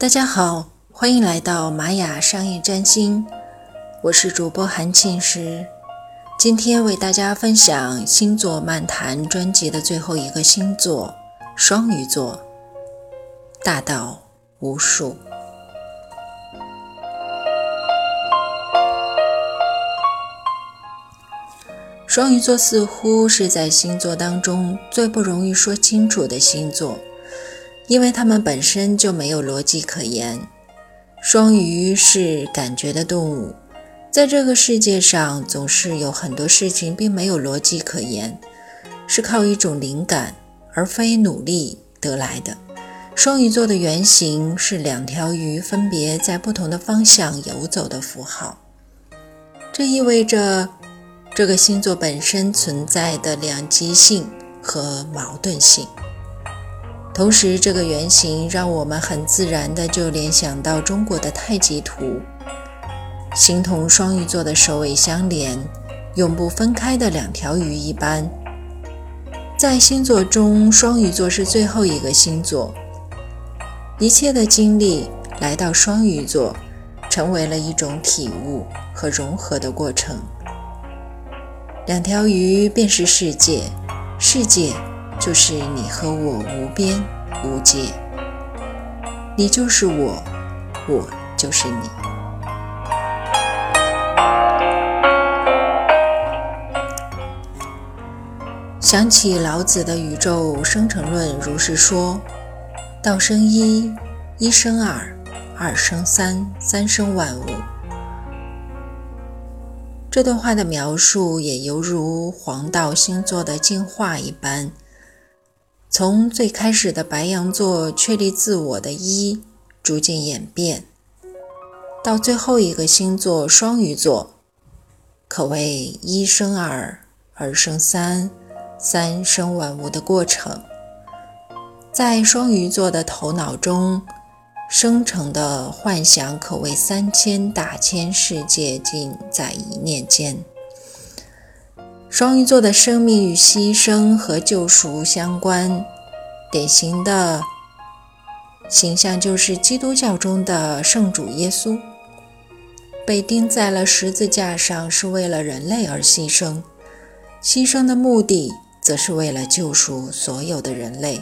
大家好，欢迎来到玛雅商业占星，我是主播韩庆诗。今天为大家分享星座漫谈专辑的最后一个星座——双鱼座，大道无数。双鱼座似乎是在星座当中最不容易说清楚的星座。因为他们本身就没有逻辑可言。双鱼是感觉的动物，在这个世界上，总是有很多事情并没有逻辑可言，是靠一种灵感而非努力得来的。双鱼座的原型是两条鱼分别在不同的方向游走的符号，这意味着这个星座本身存在的两极性和矛盾性。同时，这个原型让我们很自然的就联想到中国的太极图，形同双鱼座的首尾相连、永不分开的两条鱼一般。在星座中，双鱼座是最后一个星座，一切的经历来到双鱼座，成为了一种体悟和融合的过程。两条鱼便是世界，世界。就是你和我无边无界，你就是我，我就是你。想起老子的宇宙生成论，如是说：道生一，一生二，二生三，三生万物。这段话的描述也犹如黄道星座的进化一般。从最开始的白羊座确立自我的一，逐渐演变，到最后一个星座双鱼座，可谓一生二，二生三，三生万物的过程。在双鱼座的头脑中生成的幻想，可谓三千大千世界尽在一念间。双鱼座的生命与牺牲和救赎相关，典型的形象就是基督教中的圣主耶稣，被钉在了十字架上，是为了人类而牺牲，牺牲的目的则是为了救赎所有的人类。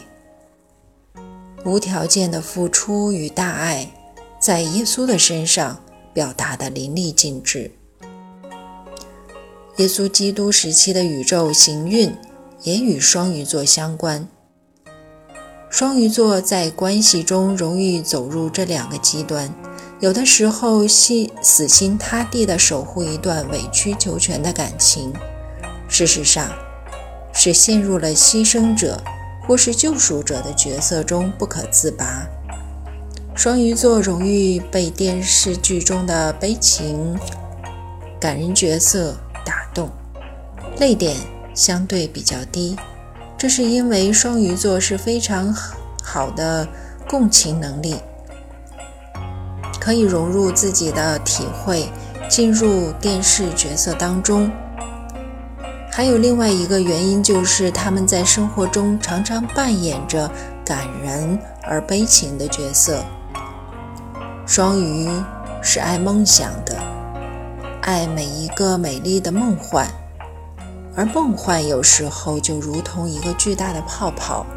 无条件的付出与大爱，在耶稣的身上表达的淋漓尽致。耶稣基督时期的宇宙行运也与双鱼座相关。双鱼座在关系中容易走入这两个极端，有的时候心死心塌地地守护一段委曲求全的感情，事实上是陷入了牺牲者或是救赎者的角色中不可自拔。双鱼座容易被电视剧中的悲情感人角色。泪点相对比较低，这是因为双鱼座是非常好的共情能力，可以融入自己的体会，进入电视角色当中。还有另外一个原因，就是他们在生活中常常扮演着感人而悲情的角色。双鱼是爱梦想的，爱每一个美丽的梦幻。而梦幻有时候就如同一个巨大的泡泡，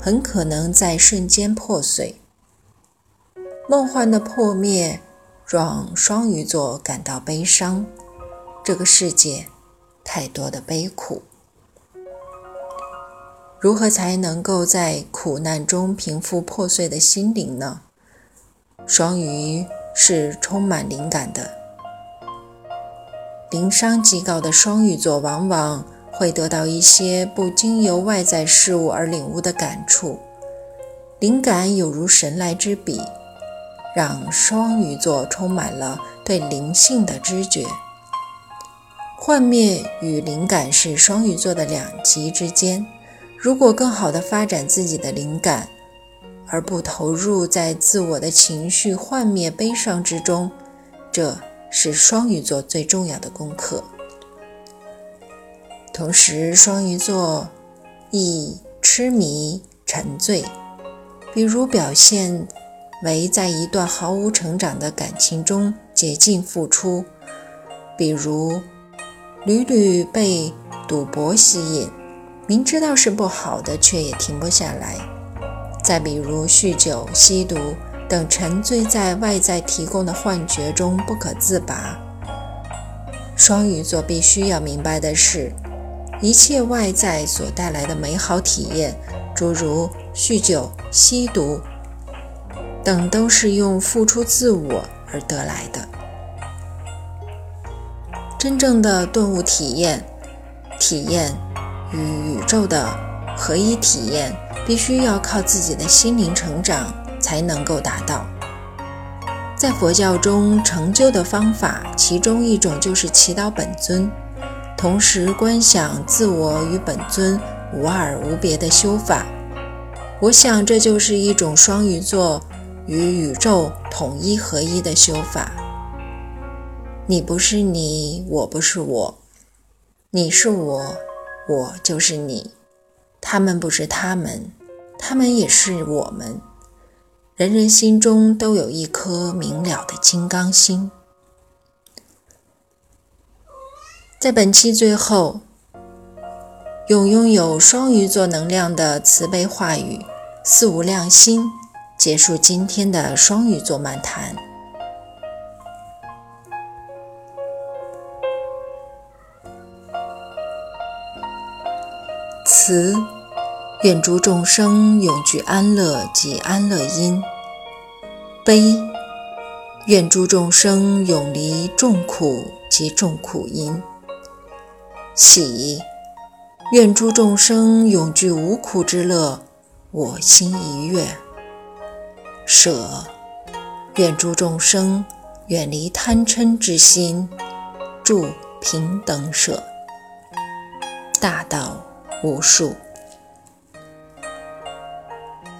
很可能在瞬间破碎。梦幻的破灭让双鱼座感到悲伤。这个世界太多的悲苦，如何才能够在苦难中平复破碎的心灵呢？双鱼是充满灵感的。灵商极高的双鱼座往往会得到一些不经由外在事物而领悟的感触，灵感有如神来之笔，让双鱼座充满了对灵性的知觉。幻灭与灵感是双鱼座的两极之间，如果更好地发展自己的灵感，而不投入在自我的情绪幻灭悲伤之中，这。是双鱼座最重要的功课。同时，双鱼座易痴迷、沉醉，比如表现为在一段毫无成长的感情中竭尽付出，比如屡屡被赌博吸引，明知道是不好的，却也停不下来；再比如酗酒、吸毒等，沉醉在外在提供的幻觉中不可自拔。双鱼座必须要明白的是，一切外在所带来的美好体验，诸如酗酒、吸毒。等都是用付出自我而得来的。真正的顿悟体验，体验与宇宙的合一体验，必须要靠自己的心灵成长才能够达到。在佛教中，成就的方法，其中一种就是祈祷本尊，同时观想自我与本尊无二无别的修法。我想，这就是一种双鱼座。与宇宙统一合一的修法。你不是你，我不是我；你是我，我就是你。他们不是他们，他们也是我们。人人心中都有一颗明了的金刚心。在本期最后，用拥有双鱼座能量的慈悲话语“四无量心”。结束今天的双鱼座漫谈。慈，愿诸众生永具安乐及安乐因；悲，愿诸众生永离众苦及众苦因；喜，愿诸众生永具无苦之乐，我心一悦。舍，愿诸众生远离贪嗔之心，助平等舍，大道无数。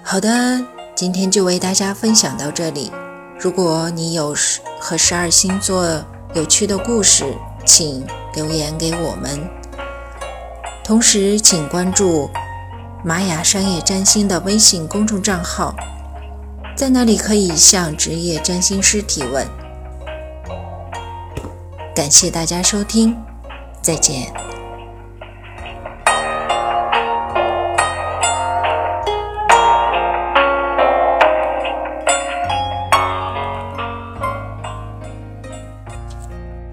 好的，今天就为大家分享到这里。如果你有和十二星座有趣的故事，请留言给我们。同时，请关注玛雅商业占星的微信公众账号。在那里可以向职业占星师提问。感谢大家收听，再见。